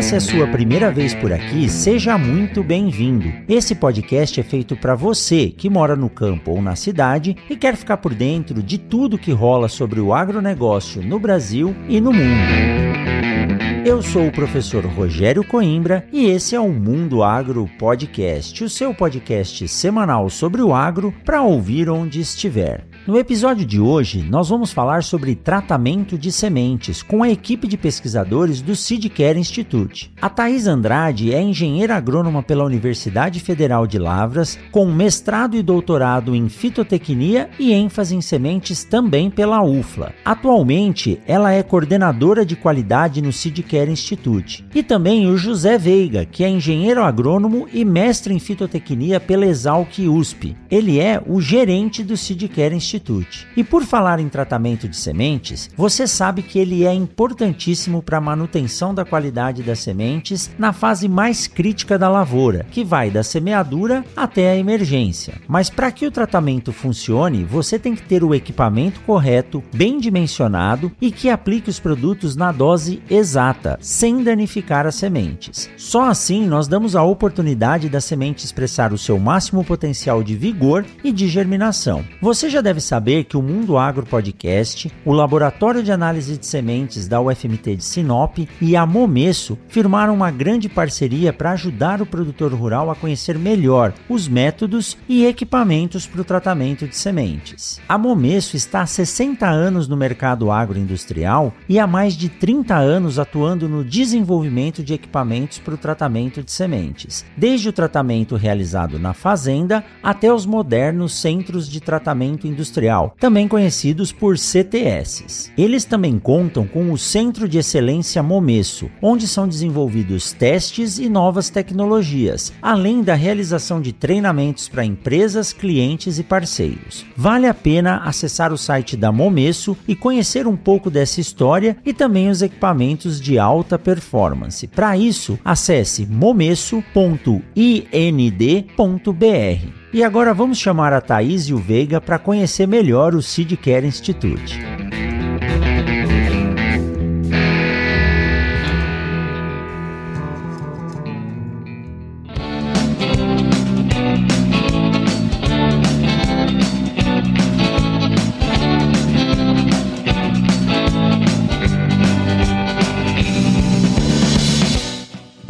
Essa é a sua primeira vez por aqui, seja muito bem-vindo. Esse podcast é feito para você que mora no campo ou na cidade e quer ficar por dentro de tudo que rola sobre o agronegócio no Brasil e no mundo. Eu sou o professor Rogério Coimbra e esse é o Mundo Agro Podcast, o seu podcast semanal sobre o agro para ouvir onde estiver. No episódio de hoje, nós vamos falar sobre tratamento de sementes com a equipe de pesquisadores do SeedCare Institute. A Thais Andrade é engenheira agrônoma pela Universidade Federal de Lavras, com mestrado e doutorado em fitotecnia e ênfase em sementes também pela UFLA. Atualmente, ela é coordenadora de qualidade no SeedCare Institute. E também o José Veiga, que é engenheiro agrônomo e mestre em fitotecnia pela Exalc USP. Ele é o gerente do SeedCare Institute Institute. E por falar em tratamento de sementes, você sabe que ele é importantíssimo para a manutenção da qualidade das sementes na fase mais crítica da lavoura, que vai da semeadura até a emergência. Mas para que o tratamento funcione, você tem que ter o equipamento correto, bem dimensionado e que aplique os produtos na dose exata, sem danificar as sementes. Só assim nós damos a oportunidade da semente expressar o seu máximo potencial de vigor e de germinação. Você já deve deve saber que o Mundo Agro Podcast, o Laboratório de Análise de Sementes da UFMT de Sinop e a Momesso firmaram uma grande parceria para ajudar o produtor rural a conhecer melhor os métodos e equipamentos para o tratamento de sementes. A Momesso está há 60 anos no mercado agroindustrial e há mais de 30 anos atuando no desenvolvimento de equipamentos para o tratamento de sementes, desde o tratamento realizado na fazenda até os modernos centros de tratamento industrial Industrial, também conhecidos por CTS. Eles também contam com o Centro de Excelência Momesso, onde são desenvolvidos testes e novas tecnologias, além da realização de treinamentos para empresas, clientes e parceiros. Vale a pena acessar o site da Momesso e conhecer um pouco dessa história e também os equipamentos de alta performance. Para isso, acesse momesso.ind.br. E agora vamos chamar a Thaís e o Veiga para conhecer melhor o Seed Care Institute.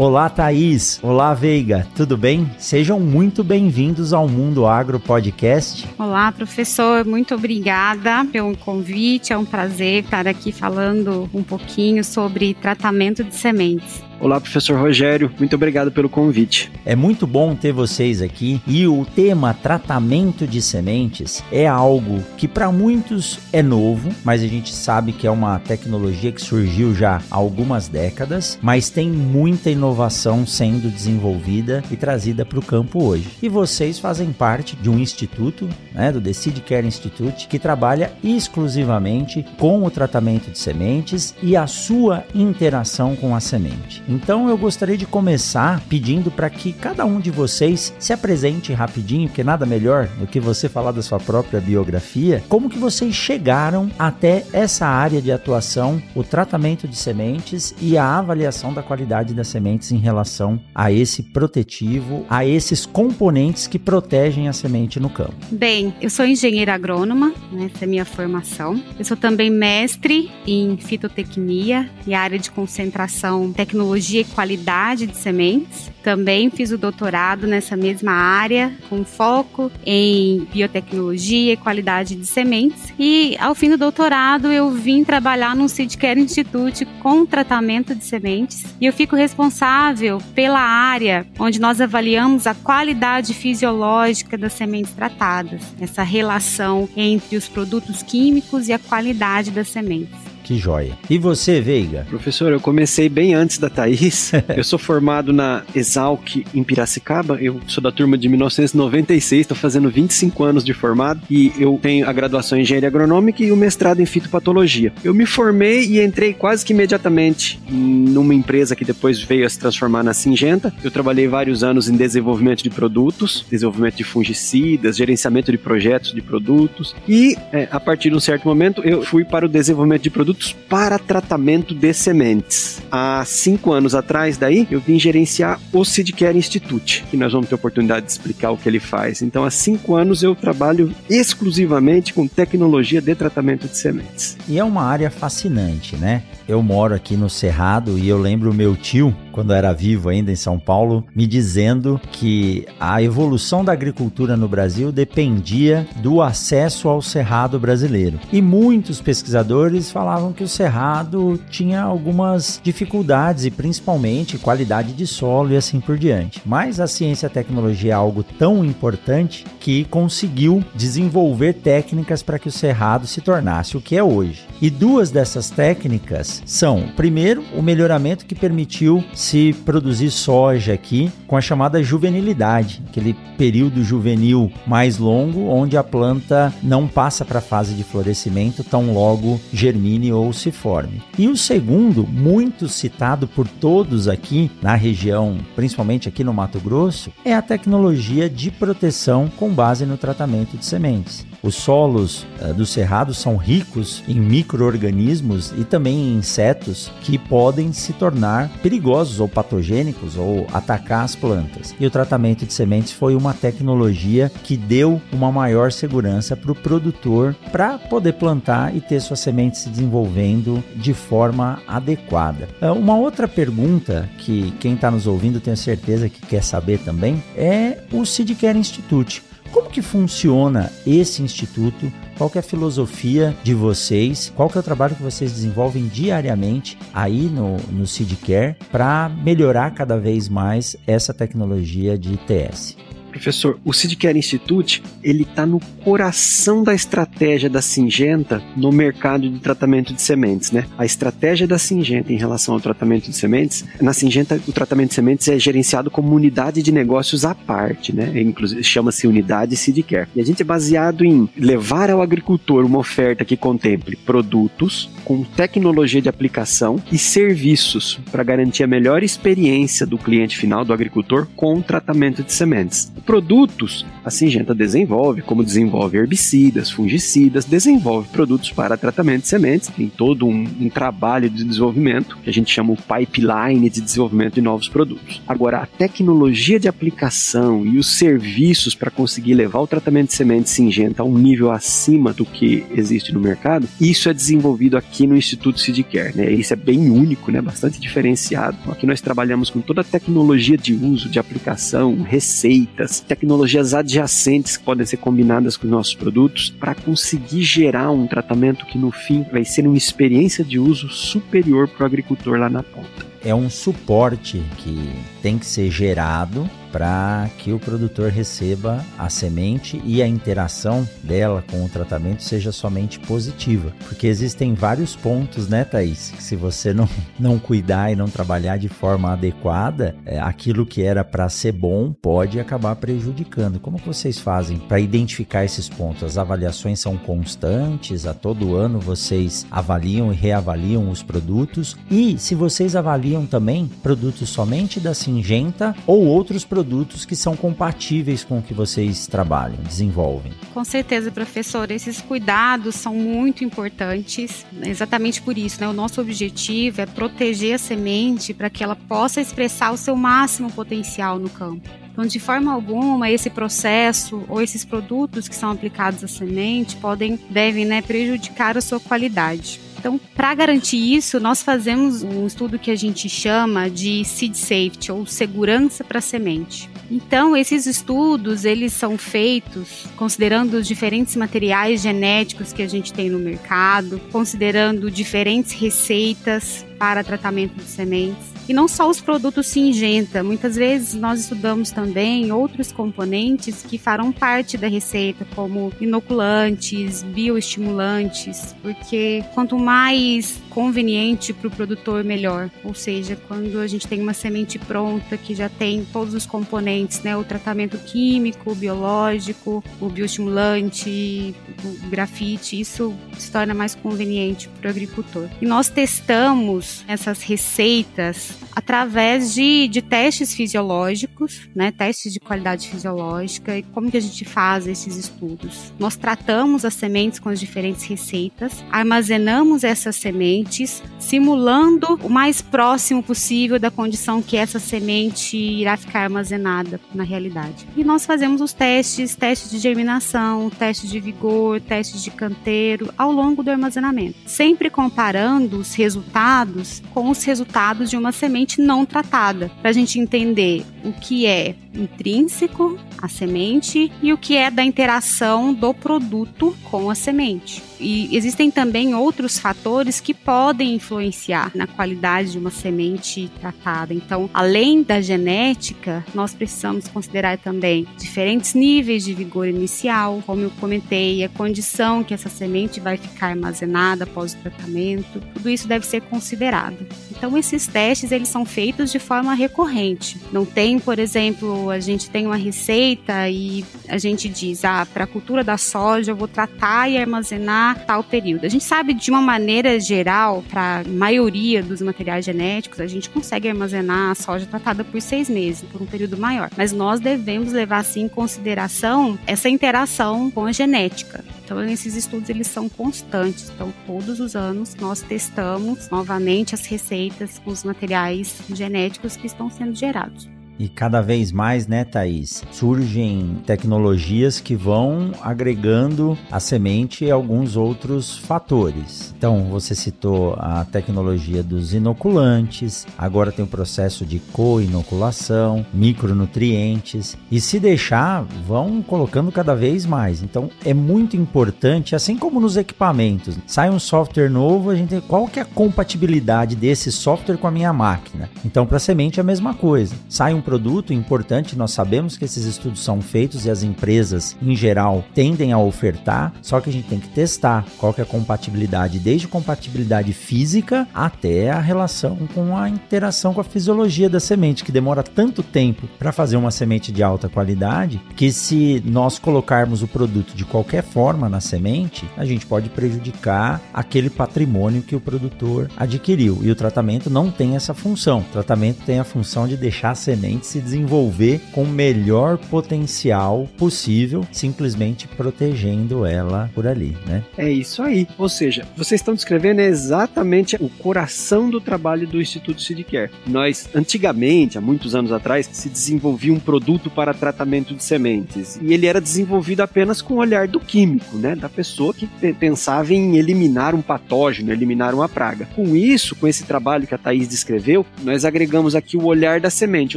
Olá, Thaís. Olá, Veiga. Tudo bem? Sejam muito bem-vindos ao Mundo Agro Podcast. Olá, professor. Muito obrigada pelo convite. É um prazer estar aqui falando um pouquinho sobre tratamento de sementes. Olá, professor Rogério, muito obrigado pelo convite. É muito bom ter vocês aqui e o tema tratamento de sementes é algo que para muitos é novo, mas a gente sabe que é uma tecnologia que surgiu já há algumas décadas, mas tem muita inovação sendo desenvolvida e trazida para o campo hoje. E vocês fazem parte de um instituto, né, do Seed Care Institute, que trabalha exclusivamente com o tratamento de sementes e a sua interação com a semente. Então eu gostaria de começar pedindo para que cada um de vocês se apresente rapidinho, porque nada melhor do que você falar da sua própria biografia, como que vocês chegaram até essa área de atuação, o tratamento de sementes e a avaliação da qualidade das sementes em relação a esse protetivo, a esses componentes que protegem a semente no campo. Bem, eu sou engenheira agrônoma, né, essa é a minha formação. Eu sou também mestre em fitotecnia e área de concentração tecnologia e qualidade de sementes. Também fiz o doutorado nessa mesma área, com foco em biotecnologia e qualidade de sementes. E ao fim do doutorado, eu vim trabalhar no Seedcare Institute com tratamento de sementes. E eu fico responsável pela área onde nós avaliamos a qualidade fisiológica das sementes tratadas, essa relação entre os produtos químicos e a qualidade das sementes. Que joia. E você, Veiga? Professor, eu comecei bem antes da Thaís. eu sou formado na Exalc em Piracicaba. Eu sou da turma de 1996, estou fazendo 25 anos de formado e eu tenho a graduação em engenharia agronômica e o mestrado em fitopatologia. Eu me formei e entrei quase que imediatamente numa empresa que depois veio a se transformar na Singenta. Eu trabalhei vários anos em desenvolvimento de produtos, desenvolvimento de fungicidas, gerenciamento de projetos de produtos e é, a partir de um certo momento eu fui para o desenvolvimento de produtos para tratamento de sementes. Há cinco anos atrás, daí, eu vim gerenciar o Seedcare Institute, que nós vamos ter oportunidade de explicar o que ele faz. Então, há cinco anos eu trabalho exclusivamente com tecnologia de tratamento de sementes. E é uma área fascinante, né? Eu moro aqui no Cerrado e eu lembro meu tio, quando era vivo ainda em São Paulo, me dizendo que a evolução da agricultura no Brasil dependia do acesso ao cerrado brasileiro. E muitos pesquisadores falavam que o cerrado tinha algumas dificuldades e principalmente qualidade de solo e assim por diante. Mas a ciência e a tecnologia é algo tão importante que conseguiu desenvolver técnicas para que o cerrado se tornasse o que é hoje. E duas dessas técnicas são, primeiro, o melhoramento que permitiu se produzir soja aqui com a chamada juvenilidade, aquele período juvenil mais longo onde a planta não passa para a fase de florescimento tão logo germine ou se forme. E o segundo, muito citado por todos aqui na região, principalmente aqui no Mato Grosso, é a tecnologia de proteção com base no tratamento de sementes. Os solos uh, do cerrado são ricos em micro-organismos e também em insetos que podem se tornar perigosos ou patogênicos ou atacar as plantas. E o tratamento de sementes foi uma tecnologia que deu uma maior segurança para o produtor para poder plantar e ter suas sementes se desenvolvendo de forma adequada. Uh, uma outra pergunta que quem está nos ouvindo tenho certeza que quer saber também é o Seedcare Institute. Como que funciona esse instituto? Qual é a filosofia de vocês? Qual que é o trabalho que vocês desenvolvem diariamente aí no, no Seedcare para melhorar cada vez mais essa tecnologia de ITS? Professor, o Seedcare Institute, ele está no coração da estratégia da Singenta no mercado de tratamento de sementes, né? A estratégia da Singenta em relação ao tratamento de sementes, na Singenta o tratamento de sementes é gerenciado como unidade de negócios à parte, né? Inclusive chama-se unidade Seedcare. E a gente é baseado em levar ao agricultor uma oferta que contemple produtos com tecnologia de aplicação e serviços para garantir a melhor experiência do cliente final, do agricultor, com o tratamento de sementes produtos. A Singenta desenvolve, como desenvolve herbicidas, fungicidas, desenvolve produtos para tratamento de sementes, tem todo um, um trabalho de desenvolvimento que a gente chama o pipeline de desenvolvimento de novos produtos. Agora, a tecnologia de aplicação e os serviços para conseguir levar o tratamento de sementes Singenta a um nível acima do que existe no mercado, isso é desenvolvido aqui no Instituto Seedcare, né? Isso é bem único, né? Bastante diferenciado. Aqui nós trabalhamos com toda a tecnologia de uso, de aplicação, receitas, tecnologias adjacentes que podem ser combinadas com os nossos produtos para conseguir gerar um tratamento que no fim vai ser uma experiência de uso superior para o agricultor lá na ponta. É um suporte que tem que ser gerado para que o produtor receba a semente e a interação dela com o tratamento seja somente positiva. Porque existem vários pontos, né, Thaís? Que se você não, não cuidar e não trabalhar de forma adequada, é, aquilo que era para ser bom pode acabar prejudicando. Como que vocês fazem para identificar esses pontos? As avaliações são constantes, a todo ano vocês avaliam e reavaliam os produtos. E se vocês avaliam também produtos somente da Singenta ou outros produtos produtos que são compatíveis com o que vocês trabalham, desenvolvem. Com certeza, professor. Esses cuidados são muito importantes, exatamente por isso. Né? O nosso objetivo é proteger a semente para que ela possa expressar o seu máximo potencial no campo. Então, de forma alguma, esse processo ou esses produtos que são aplicados à semente podem, devem né, prejudicar a sua qualidade. Então, para garantir isso, nós fazemos um estudo que a gente chama de seed safety ou segurança para semente. Então, esses estudos, eles são feitos considerando os diferentes materiais genéticos que a gente tem no mercado, considerando diferentes receitas para tratamento de sementes E não só os produtos Singenta, muitas vezes nós estudamos também outros componentes que farão parte da receita, como inoculantes, bioestimulantes, porque quanto mais conveniente para o produtor, melhor. Ou seja, quando a gente tem uma semente pronta que já tem todos os componentes, né, o tratamento químico, o biológico, o bioestimulante, o grafite, isso se torna mais conveniente para o agricultor. E nós testamos essas receitas life. Através de, de testes fisiológicos, né, testes de qualidade fisiológica. E como que a gente faz esses estudos? Nós tratamos as sementes com as diferentes receitas, armazenamos essas sementes, simulando o mais próximo possível da condição que essa semente irá ficar armazenada na realidade. E nós fazemos os testes, testes de germinação, testes de vigor, testes de canteiro ao longo do armazenamento, sempre comparando os resultados com os resultados de uma semente não tratada, para a gente entender o que é intrínseco à semente e o que é da interação do produto com a semente. E existem também outros fatores que podem influenciar na qualidade de uma semente tratada. Então, além da genética, nós precisamos considerar também diferentes níveis de vigor inicial, como eu comentei, a condição que essa semente vai ficar armazenada após o tratamento. Tudo isso deve ser considerado. Então, esses testes eles são feitos de forma recorrente. Não tem, por exemplo, a gente tem uma receita e a gente diz, ah, para a cultura da soja eu vou tratar e armazenar tal período. A gente sabe de uma maneira geral, para a maioria dos materiais genéticos, a gente consegue armazenar a soja tratada por seis meses, por um período maior. Mas nós devemos levar sim em consideração essa interação com a genética. Então, esses estudos eles são constantes. Então, todos os anos nós testamos novamente as receitas com os materiais genéticos que estão sendo gerados. E cada vez mais, né, Thaís, surgem tecnologias que vão agregando à semente alguns outros fatores. Então, você citou a tecnologia dos inoculantes, agora tem o processo de co-inoculação, micronutrientes, e se deixar, vão colocando cada vez mais. Então, é muito importante, assim como nos equipamentos, sai um software novo, a gente qual que é a compatibilidade desse software com a minha máquina. Então, para a semente é a mesma coisa. Sai um produto importante, nós sabemos que esses estudos são feitos e as empresas, em geral, tendem a ofertar, só que a gente tem que testar qual que é a compatibilidade, desde compatibilidade física até a relação com a interação com a fisiologia da semente, que demora tanto tempo para fazer uma semente de alta qualidade, que se nós colocarmos o produto de qualquer forma na semente, a gente pode prejudicar aquele patrimônio que o produtor adquiriu. E o tratamento não tem essa função. O tratamento tem a função de deixar a semente se desenvolver com o melhor potencial possível, simplesmente protegendo ela por ali, né? É isso aí. Ou seja, vocês estão descrevendo exatamente o coração do trabalho do Instituto Seedcare. Nós, antigamente, há muitos anos atrás, se desenvolvia um produto para tratamento de sementes e ele era desenvolvido apenas com o olhar do químico, né? Da pessoa que pensava em eliminar um patógeno, eliminar uma praga. Com isso, com esse trabalho que a Thaís descreveu, nós agregamos aqui o olhar da semente,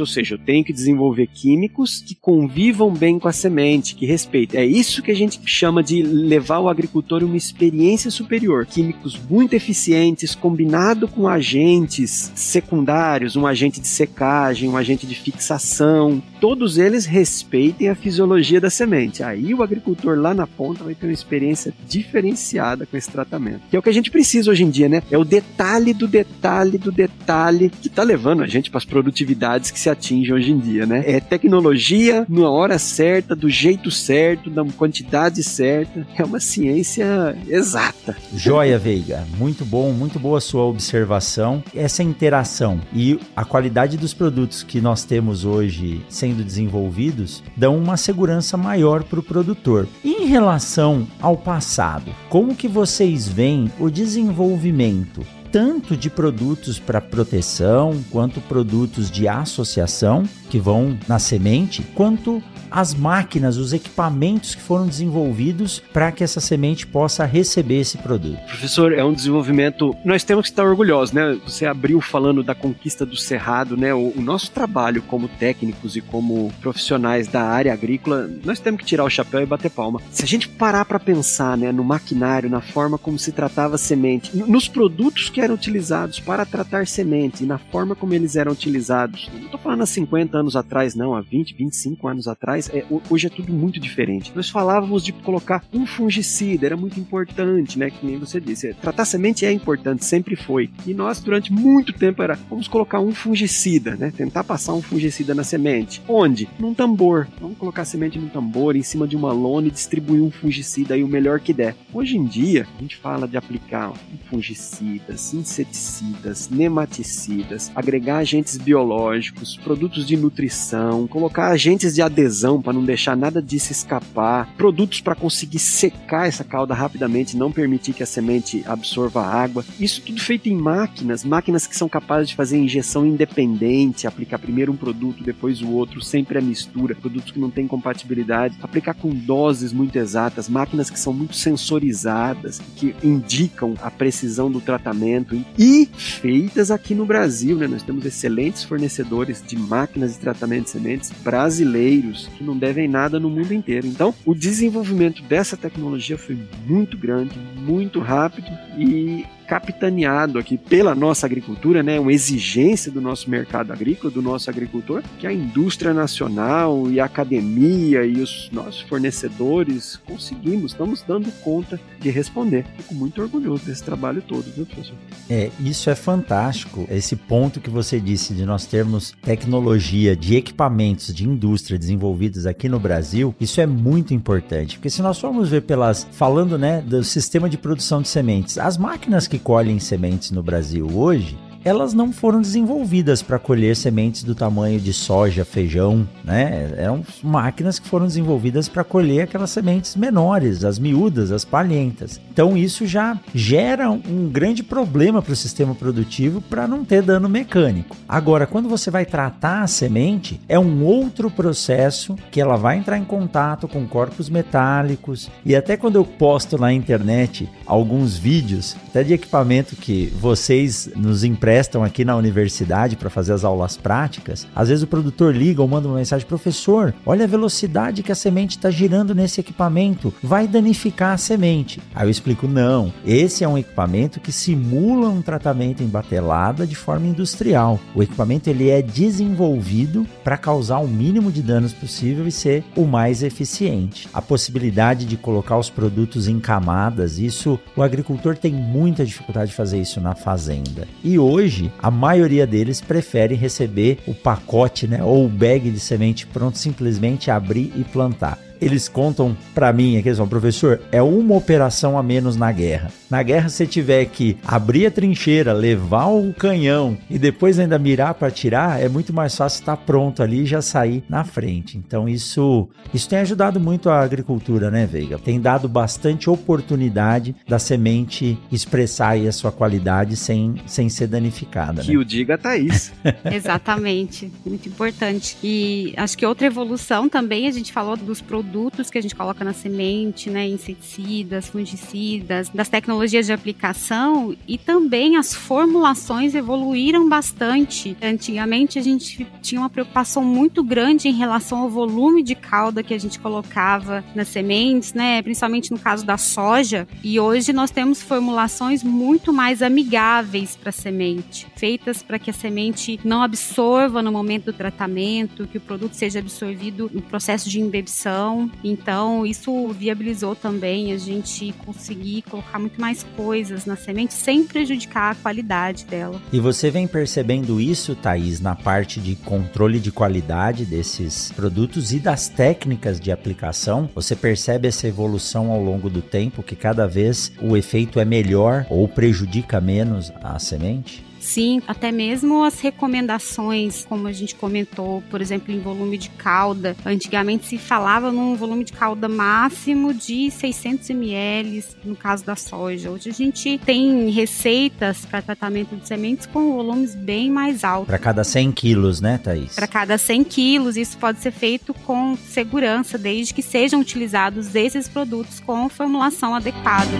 ou seja, eu tenho que desenvolver químicos que convivam bem com a semente, que respeitem. É isso que a gente chama de levar o agricultor uma experiência superior. Químicos muito eficientes, combinado com agentes secundários, um agente de secagem, um agente de fixação. Todos eles respeitem a fisiologia da semente. Aí o agricultor lá na ponta vai ter uma experiência diferenciada com esse tratamento. Que é o que a gente precisa hoje em dia, né? É o detalhe do detalhe do detalhe que está levando a gente para as produtividades que se atingem atinge hoje em dia, né? É tecnologia na hora certa, do jeito certo, da quantidade certa. É uma ciência exata. Joia, Veiga. Muito bom, muito boa sua observação. Essa interação e a qualidade dos produtos que nós temos hoje sendo desenvolvidos dão uma segurança maior para o produtor. Em relação ao passado, como que vocês veem o desenvolvimento tanto de produtos para proteção, quanto produtos de associação que vão na semente, quanto as máquinas, os equipamentos que foram desenvolvidos para que essa semente possa receber esse produto. Professor, é um desenvolvimento. Nós temos que estar orgulhosos, né? Você abriu falando da conquista do cerrado, né? O, o nosso trabalho como técnicos e como profissionais da área agrícola, nós temos que tirar o chapéu e bater palma. Se a gente parar para pensar, né, no maquinário, na forma como se tratava a semente, nos produtos que eram utilizados para tratar semente e na forma como eles eram utilizados, não estou falando há 50 anos atrás, não, há 20, 25 anos atrás, é, hoje é tudo muito diferente. Nós falávamos de colocar um fungicida, era muito importante, né? Que nem você disse. Tratar semente é importante, sempre foi. E nós, durante muito tempo, era vamos colocar um fungicida, né? Tentar passar um fungicida na semente. Onde? Num tambor. Vamos colocar semente num tambor, em cima de uma lona e distribuir um fungicida aí o melhor que der. Hoje em dia, a gente fala de aplicar fungicidas, inseticidas, nematicidas, agregar agentes biológicos, produtos de nutrição, colocar agentes de adesão para não deixar nada disso escapar, produtos para conseguir secar essa cauda rapidamente, não permitir que a semente absorva água. Isso tudo feito em máquinas, máquinas que são capazes de fazer injeção independente, aplicar primeiro um produto, depois o outro, sempre a mistura, produtos que não têm compatibilidade, aplicar com doses muito exatas, máquinas que são muito sensorizadas, que indicam a precisão do tratamento e feitas aqui no Brasil, né? Nós temos excelentes fornecedores de máquinas de tratamento de sementes brasileiros que não devem nada no mundo inteiro. Então, o desenvolvimento dessa tecnologia foi muito grande, muito rápido e capitaneado aqui pela nossa agricultura, né, uma exigência do nosso mercado agrícola, do nosso agricultor, que a indústria nacional e a academia e os nossos fornecedores conseguimos, estamos dando conta de responder. Fico muito orgulhoso desse trabalho todo, viu, professor? É, isso é fantástico. Esse ponto que você disse de nós termos tecnologia de equipamentos de indústria desenvolvidos aqui no Brasil, isso é muito importante, porque se nós formos ver pelas falando, né, do sistema de produção de sementes, as máquinas que que colhem sementes no Brasil hoje elas não foram desenvolvidas para colher sementes do tamanho de soja, feijão, né? Eram máquinas que foram desenvolvidas para colher aquelas sementes menores, as miúdas, as palhentas. Então isso já gera um grande problema para o sistema produtivo para não ter dano mecânico. Agora, quando você vai tratar a semente, é um outro processo que ela vai entrar em contato com corpos metálicos e até quando eu posto na internet alguns vídeos, até de equipamento que vocês nos emprestam prestam aqui na universidade para fazer as aulas práticas, às vezes o produtor liga ou manda uma mensagem: professor, olha a velocidade que a semente está girando nesse equipamento, vai danificar a semente. Aí eu explico: não, esse é um equipamento que simula um tratamento em batelada de forma industrial. O equipamento ele é desenvolvido para causar o mínimo de danos possível e ser o mais eficiente. A possibilidade de colocar os produtos em camadas, isso o agricultor tem muita dificuldade de fazer isso na fazenda. E hoje hoje, a maioria deles prefere receber o pacote, né, ou o bag de semente pronto, simplesmente abrir e plantar eles contam para mim aqui, são professor, é uma operação a menos na guerra. Na guerra, você tiver que abrir a trincheira, levar o canhão e depois ainda mirar para tirar, é muito mais fácil estar pronto ali e já sair na frente. Então, isso, isso tem ajudado muito a agricultura, né, Veiga? Tem dado bastante oportunidade da semente expressar a sua qualidade sem, sem ser danificada. Que né? o diga, Thaís. Exatamente, muito importante. E acho que outra evolução também, a gente falou dos produtos produtos que a gente coloca na semente, né, inseticidas, fungicidas, das tecnologias de aplicação e também as formulações evoluíram bastante. Antigamente a gente tinha uma preocupação muito grande em relação ao volume de calda que a gente colocava nas sementes, né, principalmente no caso da soja, e hoje nós temos formulações muito mais amigáveis para a semente, feitas para que a semente não absorva no momento do tratamento, que o produto seja absorvido no processo de embebição então, isso viabilizou também a gente conseguir colocar muito mais coisas na semente sem prejudicar a qualidade dela. E você vem percebendo isso, Thaís, na parte de controle de qualidade desses produtos e das técnicas de aplicação? Você percebe essa evolução ao longo do tempo, que cada vez o efeito é melhor ou prejudica menos a semente? Sim, até mesmo as recomendações, como a gente comentou, por exemplo, em volume de calda. Antigamente se falava num volume de calda máximo de 600 ml, no caso da soja. Hoje a gente tem receitas para tratamento de sementes com volumes bem mais altos. Para cada 100 quilos, né, Thaís? Para cada 100 quilos, isso pode ser feito com segurança, desde que sejam utilizados esses produtos com formulação adequada.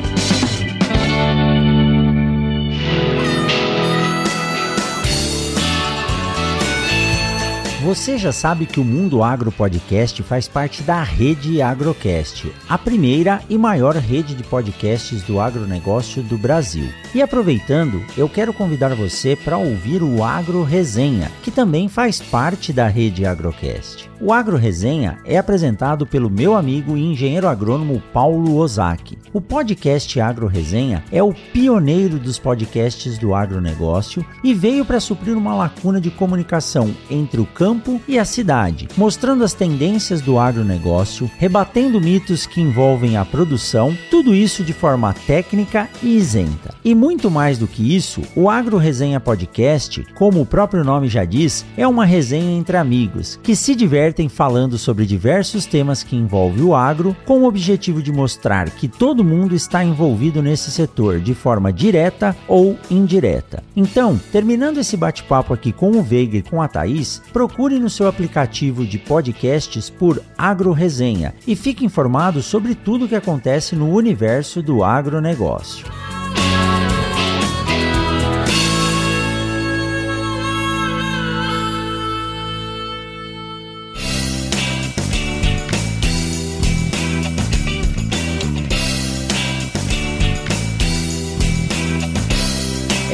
Você já sabe que o Mundo Agro Podcast faz parte da rede Agrocast, a primeira e maior rede de podcasts do agronegócio do Brasil. E aproveitando, eu quero convidar você para ouvir o Agro Resenha, que também faz parte da rede Agrocast. O Agro Resenha é apresentado pelo meu amigo e engenheiro agrônomo Paulo Ozaki. O podcast Agro Resenha é o pioneiro dos podcasts do agronegócio e veio para suprir uma lacuna de comunicação entre o campo campo e a cidade, mostrando as tendências do agronegócio, rebatendo mitos que envolvem a produção, tudo isso de forma técnica e isenta. E muito mais do que isso, o Agro Resenha Podcast, como o próprio nome já diz, é uma resenha entre amigos que se divertem falando sobre diversos temas que envolvem o agro, com o objetivo de mostrar que todo mundo está envolvido nesse setor de forma direta ou indireta. Então, terminando esse bate-papo aqui com o Veiga e com a Thaís, procure procure no seu aplicativo de podcasts por Agro Resenha e fique informado sobre tudo o que acontece no universo do agronegócio.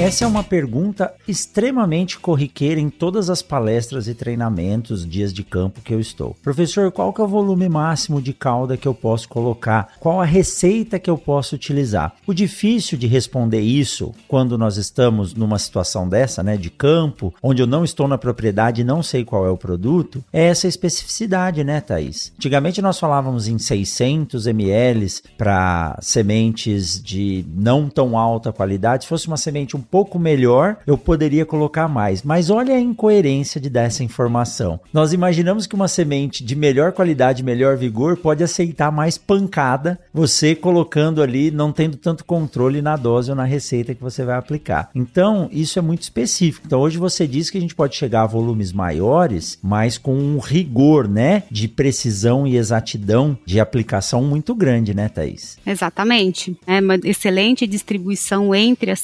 Essa é uma pergunta extremamente corriqueira em todas as palestras e treinamentos, dias de campo que eu estou. Professor, qual que é o volume máximo de cauda que eu posso colocar? Qual a receita que eu posso utilizar? O difícil de responder isso quando nós estamos numa situação dessa, né, de campo, onde eu não estou na propriedade e não sei qual é o produto, é essa especificidade, né, Thaís? Antigamente nós falávamos em 600 ml para sementes de não tão alta qualidade. Se fosse uma semente um pouco melhor, eu poderia colocar mais. Mas olha a incoerência de dar essa informação. Nós imaginamos que uma semente de melhor qualidade, melhor vigor, pode aceitar mais pancada, você colocando ali, não tendo tanto controle na dose ou na receita que você vai aplicar. Então, isso é muito específico. Então, hoje você diz que a gente pode chegar a volumes maiores, mas com um rigor, né, de precisão e exatidão de aplicação muito grande, né, Thaís? Exatamente. É uma excelente distribuição entre as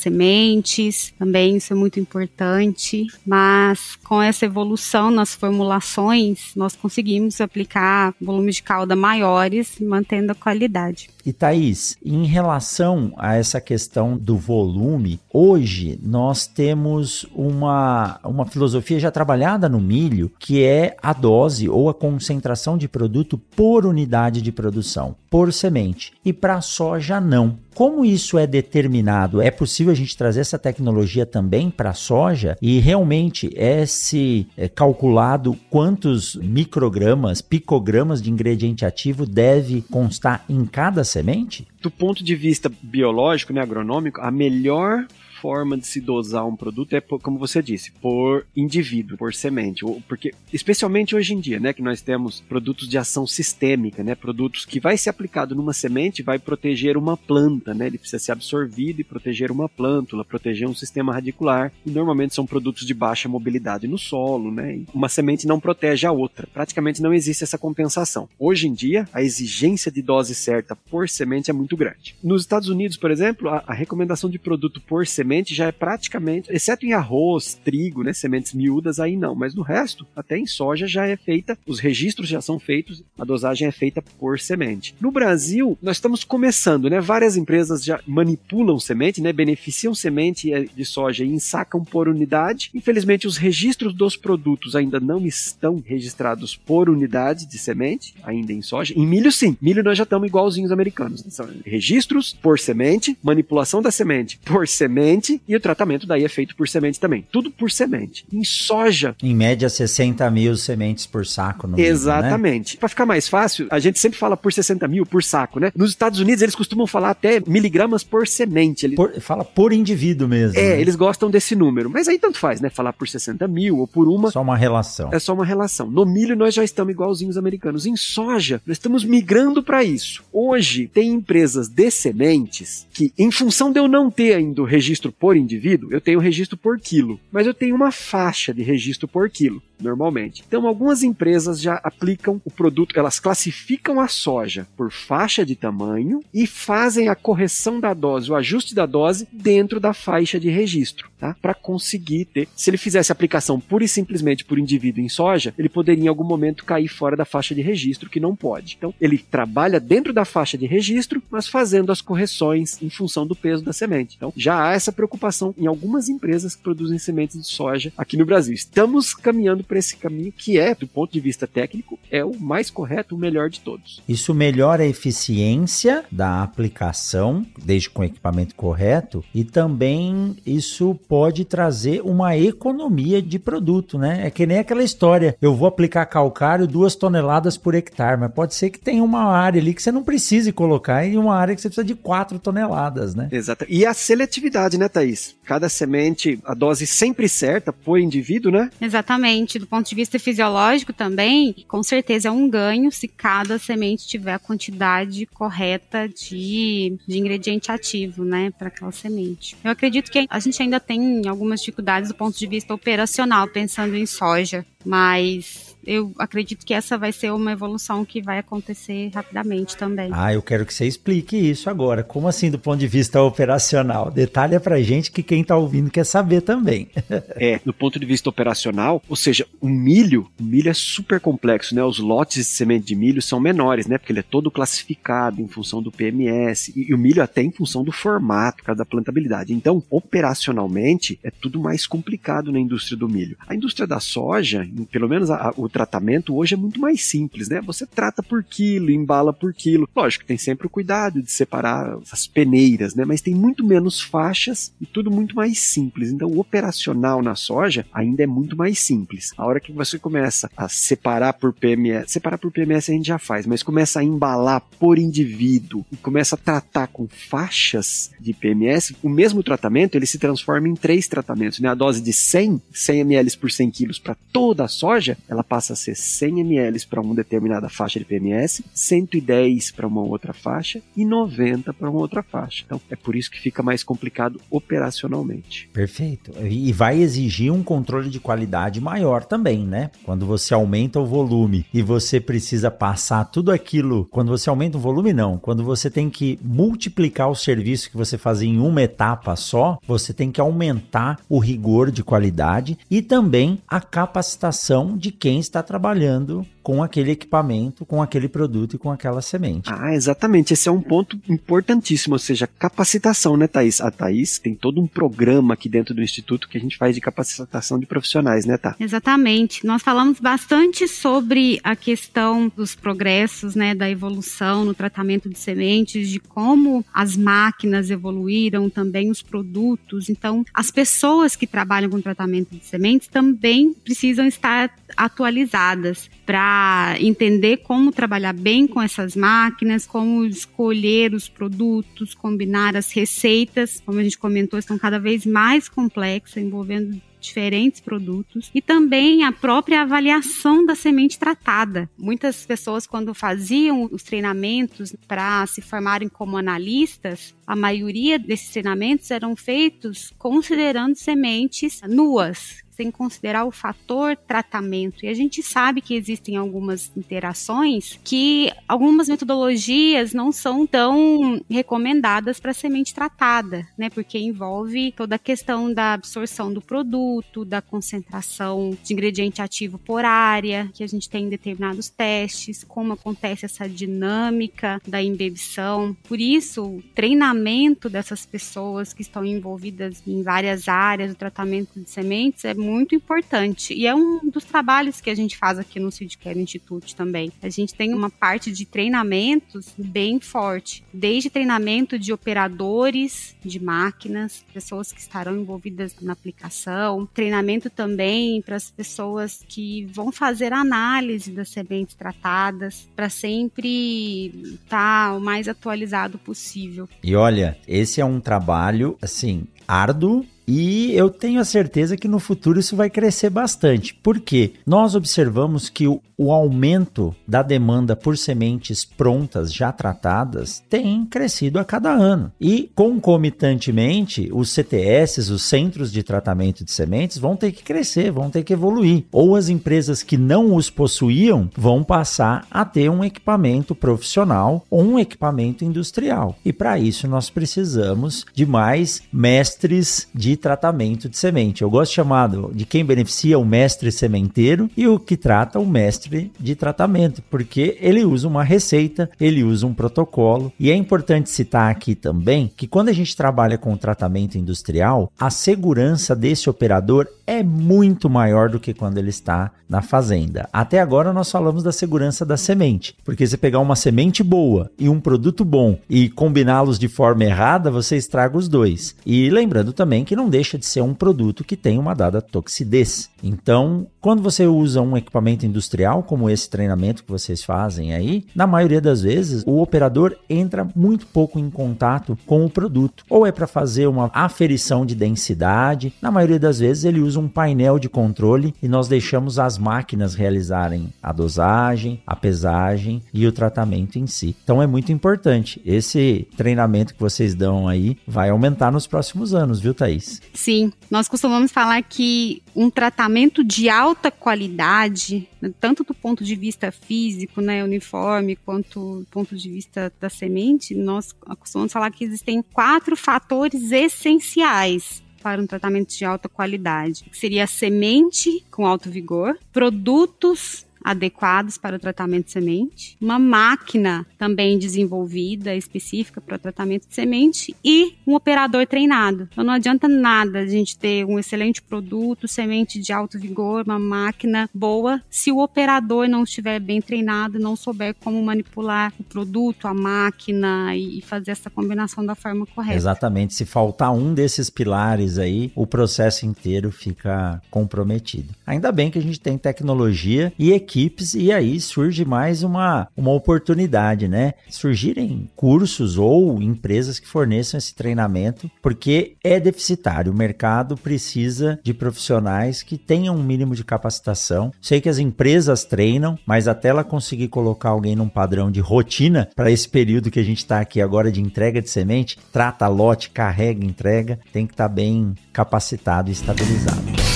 também isso é muito importante, mas com essa evolução nas formulações, nós conseguimos aplicar volumes de calda maiores, mantendo a qualidade. E Thaís, em relação a essa questão do volume, hoje nós temos uma, uma filosofia já trabalhada no milho, que é a dose ou a concentração de produto por unidade de produção, por semente. E para soja, não. Como isso é determinado? É possível a gente trazer essa tecnologia também para a soja e realmente é se é calculado quantos microgramas, picogramas de ingrediente ativo deve constar em cada semente? Do ponto de vista biológico, né, agronômico, a melhor forma de se dosar um produto é, por, como você disse, por indivíduo, por semente. Porque, especialmente hoje em dia, né, que nós temos produtos de ação sistêmica, né, produtos que vai ser aplicado numa semente, vai proteger uma planta, né, ele precisa ser absorvido e proteger uma plântula, proteger um sistema radicular, e normalmente são produtos de baixa mobilidade no solo, né, uma semente não protege a outra. Praticamente não existe essa compensação. Hoje em dia, a exigência de dose certa por semente é muito grande. Nos Estados Unidos, por exemplo, a, a recomendação de produto por semente semente já é praticamente, exceto em arroz, trigo, né, sementes miúdas, aí não, mas no resto, até em soja já é feita, os registros já são feitos, a dosagem é feita por semente. No Brasil, nós estamos começando, né, várias empresas já manipulam semente, né, beneficiam semente eh, de soja e ensacam por unidade. Infelizmente, os registros dos produtos ainda não estão registrados por unidade de semente, ainda em soja. Em milho, sim. Milho nós já estamos igualzinhos americanos. São registros por semente, manipulação da semente por semente, semente e o tratamento daí é feito por semente também. Tudo por semente. Em soja. Em média, 60 mil sementes por saco. No Exatamente. Né? Para ficar mais fácil, a gente sempre fala por 60 mil por saco, né? Nos Estados Unidos, eles costumam falar até miligramas por semente. Por, fala por indivíduo mesmo. É, né? eles gostam desse número. Mas aí tanto faz, né? Falar por 60 mil ou por uma. Só uma relação. É só uma relação. No milho, nós já estamos igualzinhos americanos. Em soja, nós estamos migrando para isso. Hoje, tem empresas de sementes que, em função de eu não ter ainda o registro por indivíduo, eu tenho registro por quilo, mas eu tenho uma faixa de registro por quilo normalmente. Então, algumas empresas já aplicam o produto, elas classificam a soja por faixa de tamanho e fazem a correção da dose, o ajuste da dose dentro da faixa de registro, tá? Para conseguir ter. Se ele fizesse aplicação pura e simplesmente por indivíduo em soja, ele poderia em algum momento cair fora da faixa de registro, que não pode. Então, ele trabalha dentro da faixa de registro, mas fazendo as correções em função do peso da semente. Então, já há essa preocupação em algumas empresas que produzem sementes de soja aqui no Brasil. Estamos caminhando para esse caminho que é, do ponto de vista técnico, é o mais correto, o melhor de todos. Isso melhora a eficiência da aplicação, desde com o equipamento correto, e também isso pode trazer uma economia de produto, né? É que nem aquela história, eu vou aplicar calcário duas toneladas por hectare, mas pode ser que tenha uma área ali que você não precise colocar e uma área que você precisa de quatro toneladas, né? Exato. E a seletividade, né, Thaís? Cada semente, a dose sempre certa por indivíduo, né? Exatamente. Do ponto de vista fisiológico também, com certeza é um ganho se cada semente tiver a quantidade correta de, de ingrediente ativo, né, para aquela semente. Eu acredito que a gente ainda tem algumas dificuldades do ponto de vista operacional, pensando em soja, mas eu acredito que essa vai ser uma evolução que vai acontecer rapidamente também. Ah, eu quero que você explique isso agora. Como assim, do ponto de vista operacional? Detalhe pra gente que quem tá ouvindo quer saber também. é, do ponto de vista operacional, ou seja, o milho, o milho é super complexo, né? Os lotes de semente de milho são menores, né? Porque ele é todo classificado em função do PMS e, e o milho até em função do formato, por causa da plantabilidade. Então, operacionalmente, é tudo mais complicado na indústria do milho. A indústria da soja, pelo menos a, a, o tratamento hoje é muito mais simples, né? Você trata por quilo, embala por quilo. Lógico, tem sempre o cuidado de separar as peneiras, né? Mas tem muito menos faixas e tudo muito mais simples. Então, o operacional na soja ainda é muito mais simples. A hora que você começa a separar por PMS, separar por PMS a gente já faz, mas começa a embalar por indivíduo e começa a tratar com faixas de PMS, o mesmo tratamento ele se transforma em três tratamentos, né? A dose de 100, 100 ml por 100 quilos para toda a soja, ela passa passa a ser 100 ml para uma determinada faixa de PMS, 110 para uma outra faixa e 90 para uma outra faixa. Então é por isso que fica mais complicado operacionalmente. Perfeito. E vai exigir um controle de qualidade maior também, né? Quando você aumenta o volume e você precisa passar tudo aquilo, quando você aumenta o volume não, quando você tem que multiplicar o serviço que você fazia em uma etapa só, você tem que aumentar o rigor de qualidade e também a capacitação de quem está está trabalhando com aquele equipamento, com aquele produto e com aquela semente. Ah, exatamente. Esse é um ponto importantíssimo, ou seja, capacitação, né, Thaís? A Thaís tem todo um programa aqui dentro do Instituto que a gente faz de capacitação de profissionais, né, Tá? Exatamente. Nós falamos bastante sobre a questão dos progressos, né, da evolução no tratamento de sementes, de como as máquinas evoluíram, também os produtos. Então, as pessoas que trabalham com tratamento de sementes também precisam estar atualizadas para entender como trabalhar bem com essas máquinas, como escolher os produtos, combinar as receitas, como a gente comentou, estão cada vez mais complexas, envolvendo diferentes produtos e também a própria avaliação da semente tratada. Muitas pessoas, quando faziam os treinamentos para se formarem como analistas, a maioria desses treinamentos eram feitos considerando sementes nuas, sem considerar o fator tratamento. E a gente sabe que existem algumas interações que algumas metodologias não são tão recomendadas para semente tratada, né? Porque envolve toda a questão da absorção do produto, da concentração de ingrediente ativo por área, que a gente tem em determinados testes, como acontece essa dinâmica da embebição. Por isso, o treinamento dessas pessoas que estão envolvidas em várias áreas do tratamento de sementes é muito importante. E é um dos trabalhos que a gente faz aqui no Seedcare Institute também. A gente tem uma parte de treinamentos bem forte, desde treinamento de operadores de máquinas, pessoas que estarão envolvidas na aplicação, treinamento também para as pessoas que vão fazer análise das sementes tratadas, para sempre estar tá o mais atualizado possível. E olha, esse é um trabalho assim árduo E eu tenho a certeza que no futuro isso vai crescer bastante. Porque nós observamos que o, o aumento da demanda por sementes prontas, já tratadas, tem crescido a cada ano. E concomitantemente, os CTS, os centros de tratamento de sementes, vão ter que crescer, vão ter que evoluir. Ou as empresas que não os possuíam vão passar a ter um equipamento profissional ou um equipamento industrial. E para isso nós precisamos de mais mestres de tratamento de semente. Eu gosto de chamar de quem beneficia o mestre sementeiro e o que trata o mestre de tratamento, porque ele usa uma receita, ele usa um protocolo. E é importante citar aqui também que quando a gente trabalha com tratamento industrial, a segurança desse operador é muito maior do que quando ele está na fazenda. Até agora nós falamos da segurança da semente, porque você pegar uma semente boa e um produto bom e combiná-los de forma errada, você estraga os dois. E lembrando também que não deixa de ser um produto que tem uma dada toxidez. Então, quando você usa um equipamento industrial como esse treinamento que vocês fazem aí, na maioria das vezes o operador entra muito pouco em contato com o produto. Ou é para fazer uma aferição de densidade, na maioria das vezes ele usa um painel de controle e nós deixamos as máquinas realizarem a dosagem, a pesagem e o tratamento em si. Então é muito importante. Esse treinamento que vocês dão aí vai aumentar nos próximos anos, viu, Thaís? Sim, nós costumamos falar que um tratamento de alta qualidade, tanto do ponto de vista físico, né, uniforme, quanto do ponto de vista da semente, nós costumamos falar que existem quatro fatores essenciais para um tratamento de alta qualidade. Seria a semente com alto vigor, produtos adequados para o tratamento de semente, uma máquina também desenvolvida específica para o tratamento de semente e um operador treinado. Então não adianta nada a gente ter um excelente produto, semente de alto vigor, uma máquina boa, se o operador não estiver bem treinado, não souber como manipular o produto, a máquina e fazer essa combinação da forma correta. Exatamente. Se faltar um desses pilares aí, o processo inteiro fica comprometido. Ainda bem que a gente tem tecnologia e equipe equipes e aí surge mais uma, uma oportunidade, né? Surgirem cursos ou empresas que forneçam esse treinamento, porque é deficitário. O mercado precisa de profissionais que tenham um mínimo de capacitação. Sei que as empresas treinam, mas até ela conseguir colocar alguém num padrão de rotina para esse período que a gente está aqui agora de entrega de semente, trata lote, carrega, entrega, tem que estar tá bem capacitado e estabilizado.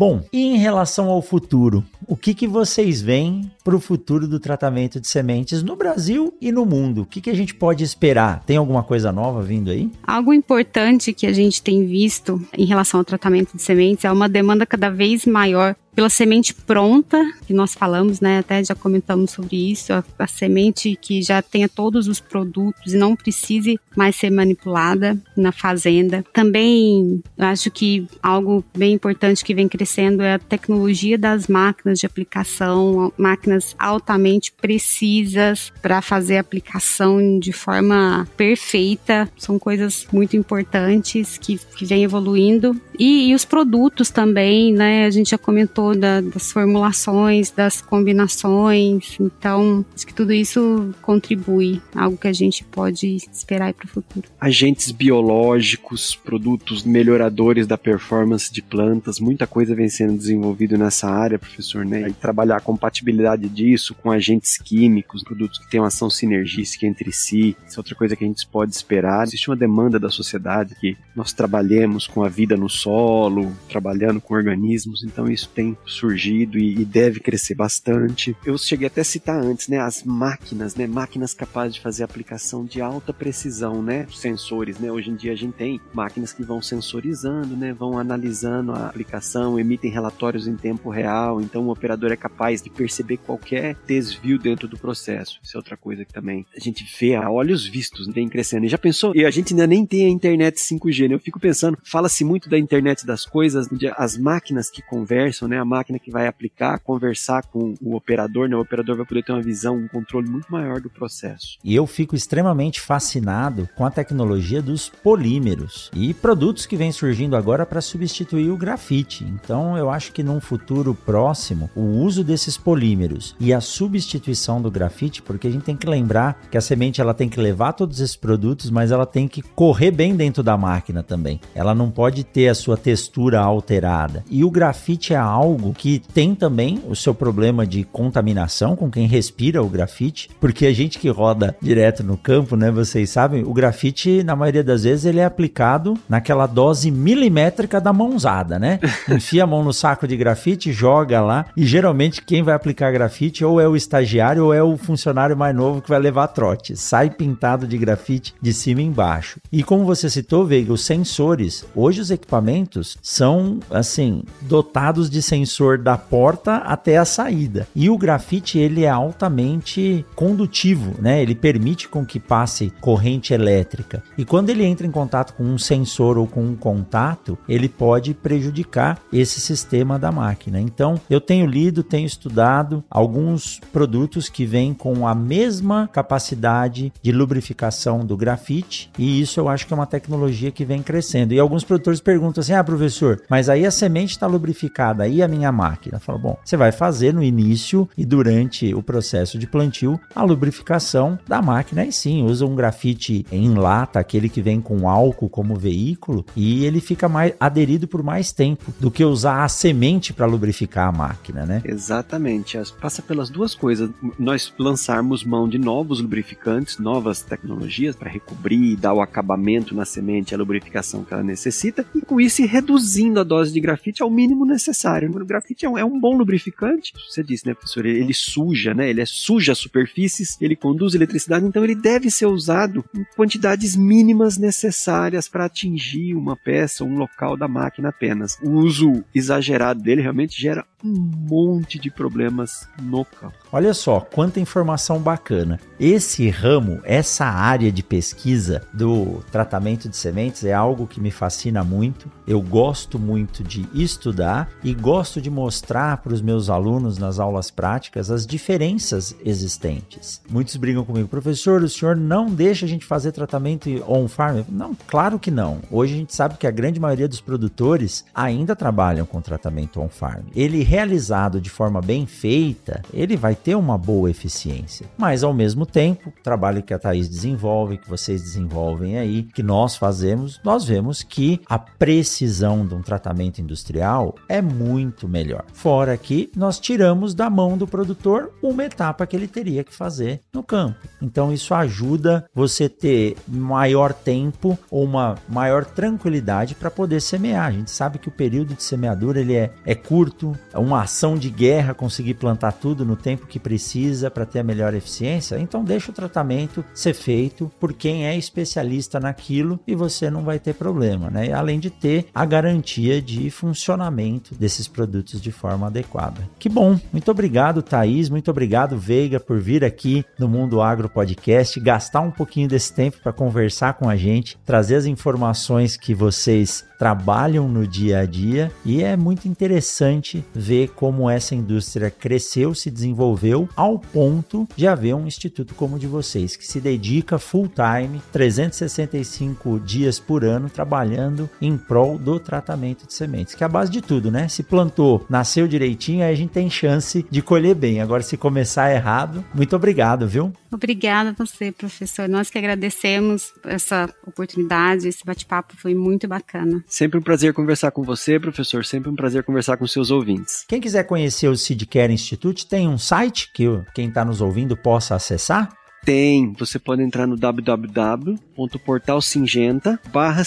Bom, e em relação ao futuro, o que, que vocês veem para o futuro do tratamento de sementes no Brasil e no mundo? O que, que a gente pode esperar? Tem alguma coisa nova vindo aí? Algo importante que a gente tem visto em relação ao tratamento de sementes é uma demanda cada vez maior pela semente pronta, que nós falamos, né? Até já comentamos sobre isso, a, a, semente que já tenha todos os produtos e não precise mais ser manipulada na fazenda. Também acho que algo bem importante que vem crescendo é a tecnologia das máquinas de aplicação, máquinas altamente precisas para fazer a aplicação de forma perfeita. São coisas muito importantes que, que vem evoluindo. E, e os produtos também, né? A gente já comentou da, das formulações, das combinações. Então, acho que tudo isso contribui, algo que a gente pode esperar para o futuro. Agentes biológicos, produtos melhoradores da performance de plantas, muita coisa vem sendo desenvolvido nessa área, professor Ney. E trabalhar a compatibilidade disso com agentes químicos, produtos que têm uma ação sinergística entre si, isso é outra coisa que a gente pode esperar. Existe uma demanda da sociedade que nós trabalhemos com a vida no solo, trabalhando com organismos, então isso tem surgido e, e, deve crescer bastante. Eu cheguei até a citar antes, né, as máquinas, né, máquinas capazes de fazer aplicação de alta precisão, né, sensores, né, hoje em dia a gente tem máquinas que vão sensorizando, né, vão analisando a aplicação, emitem relatórios em tempo real, então o operador é capaz de perceber qualquer desvio dentro do processo. Isso é outra coisa que também a gente vê a olhos vistos, vem crescendo. E já pensou? E a gente ainda nem tem a internet 5G, né? Eu fico pensando, fala-se muito da internet das coisas, as máquinas que conversam, né? A máquina que vai aplicar, conversar com o operador, né? O operador vai poder ter uma visão, um controle muito maior do processo. E eu fico extremamente fascinado com a tecnologia dos polímeros e produtos que vêm surgindo agora para substituir o grafite. Então, eu acho que num futuro próximo, o uso desses polímeros e a substituição do grafite, porque a gente tem que lembrar que a semente ela tem que levar todos esses produtos, mas ela tem que correr bem dentro da máquina também. Ela não pode ter a sua textura alterada. E o grafite é algo que tem também o seu problema de contaminação com quem respira o grafite, porque a gente que roda direto no campo, né, vocês sabem, o grafite na maioria das vezes ele é aplicado naquela dose milimétrica da mãozada, né? Enfia a mão no saco de grafite, joga lá e geralmente quem vai aplicar grafite ou é o estagiário ou é o funcionário mais novo que vai levar trote. Sai pintado de grafite de cima e embaixo. E como você citou, Veiga, os sensores, hoje os equipamentos são assim, dotados de sensor da porta até a saída. E o grafite ele é altamente condutivo, né? Ele permite com que passe corrente elétrica. E quando ele entra em contato com um sensor ou com um contato, ele pode prejudicar esse sistema da máquina. Então, eu tenho lido, tenho estudado alguns produtos que vêm com a mesma capacidade de lubrificação do grafite, e isso eu acho que é uma tecnologia que vem crescendo. E alguns produtores perguntam assim: "Ah, professor, mas aí a semente está lubrificada, aí a minha máquina?" Eu falo: "Bom, você vai fazer no início e durante o processo de plantio a lubrificação da máquina, e sim, usa um grafite em lata, aquele que vem com álcool como veículo, e ele fica mais aderido por mais tempo do que usar a semente para lubrificar a máquina, né? Exatamente. Passa pelas duas coisas. Nós lançarmos mão de novos lubrificantes, novas tecnologias para recobrir, dar o acabamento na semente, a lubrificação que ela necessita, e com isso reduzindo a dose de grafite ao mínimo necessário. O grafite é um, é um bom lubrificante, você disse, né, professor? Ele, ele suja, né? Ele é suja superfícies, ele conduz eletricidade, então ele deve ser usado em quantidades mínimas necessárias para atingir uma peça, um local da máquina apenas. O uso exagerado dele realmente gera um monte de problemas no campo. Olha só, quanta informação bacana. Esse ramo, essa área de pesquisa do tratamento de sementes é algo que me fascina muito. Eu gosto muito de estudar e gosto de mostrar para os meus alunos nas aulas práticas as diferenças existentes. Muitos brigam comigo, professor, o senhor não deixa a gente fazer tratamento on-farm? Não, claro que não. Hoje a gente sabe que a grande maioria dos produtores ainda trabalham com tratamento on-farm. Ele realizado de forma bem feita, ele vai ter uma boa eficiência. Mas ao mesmo tempo, o trabalho que a Thaís desenvolve, que vocês desenvolvem aí, que nós fazemos, nós vemos que a precisão de um tratamento industrial é muito melhor. Fora que nós tiramos da mão do produtor uma etapa que ele teria que fazer no campo. Então isso ajuda você ter maior tempo ou uma maior tranquilidade para poder semear. A gente sabe que o período de semeadura ele é, é curto, uma ação de guerra conseguir plantar tudo no tempo que precisa para ter a melhor eficiência, então deixa o tratamento ser feito por quem é especialista naquilo e você não vai ter problema, né? Além de ter a garantia de funcionamento desses produtos de forma adequada. Que bom! Muito obrigado, Thaís, muito obrigado, Veiga, por vir aqui no Mundo Agro Podcast, gastar um pouquinho desse tempo para conversar com a gente, trazer as informações que vocês trabalham no dia a dia e é muito interessante ver como essa indústria cresceu, se desenvolveu ao ponto de haver um instituto como o de vocês que se dedica full time, 365 dias por ano trabalhando em prol do tratamento de sementes, que é a base de tudo, né? Se plantou, nasceu direitinho, aí a gente tem chance de colher bem. Agora se começar errado, muito obrigado, viu? Obrigada a você, professor. Nós que agradecemos essa oportunidade, esse bate-papo foi muito bacana. Sempre um prazer conversar com você, professor. Sempre um prazer conversar com seus ouvintes. Quem quiser conhecer o Seedcare Institute, tem um site que quem está nos ouvindo possa acessar? Tem, você pode entrar no www.portalsingenta barra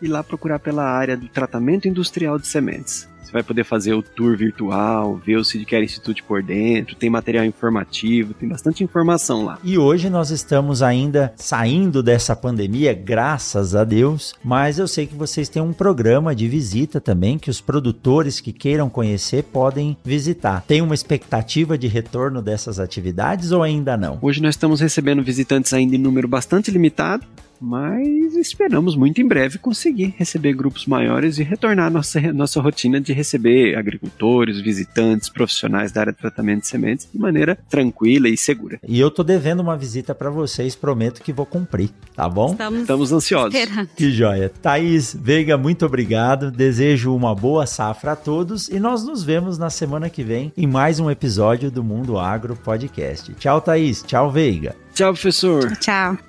e lá procurar pela área do tratamento industrial de sementes. Você vai poder fazer o tour virtual, ver o Seedcare Institute por dentro, tem material informativo, tem bastante informação lá. E hoje nós estamos ainda saindo dessa pandemia, graças a Deus, mas eu sei que vocês têm um programa de visita também que os produtores que queiram conhecer podem visitar. Tem uma expectativa de retorno dessas atividades ou ainda não? Hoje nós estamos recebendo visitantes ainda em número bastante limitado, mas esperamos muito em breve conseguir receber grupos maiores e retornar à nossa, nossa rotina de receber agricultores, visitantes, profissionais da área de tratamento de sementes de maneira tranquila e segura. E eu tô devendo uma visita para vocês, prometo que vou cumprir, tá bom? Estamos, Estamos ansiosos. esperando. Que joia. Thaís Veiga, muito obrigado. Desejo uma boa safra a todos e nós nos vemos na semana que vem em mais um episódio do Mundo Agro Podcast. Tchau, Thaís. Tchau, Veiga. Tchau, professor. Tchau.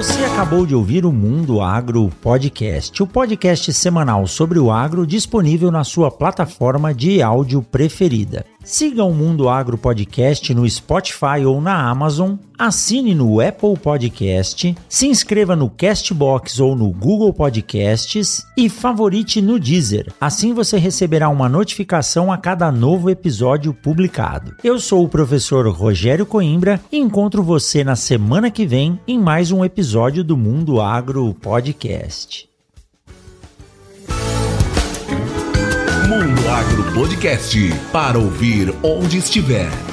Você acabou de ouvir o Mundo Agro Podcast, o podcast semanal sobre o agro disponível na sua plataforma de áudio preferida. Siga o Mundo Agro Podcast no Spotify ou na Amazon, assine no Apple Podcast, se inscreva no Castbox ou no Google Podcasts e favorite no Deezer. Assim você receberá uma notificação a cada novo episódio publicado. Eu sou o professor Rogério Coimbra e encontro você na semana que vem em mais um episódio do Mundo Agro Podcast. Mundo Agro Podcast para ouvir onde estiver.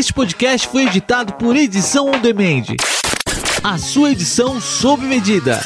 Este podcast foi editado por Edição On Demand. A sua edição sob medida.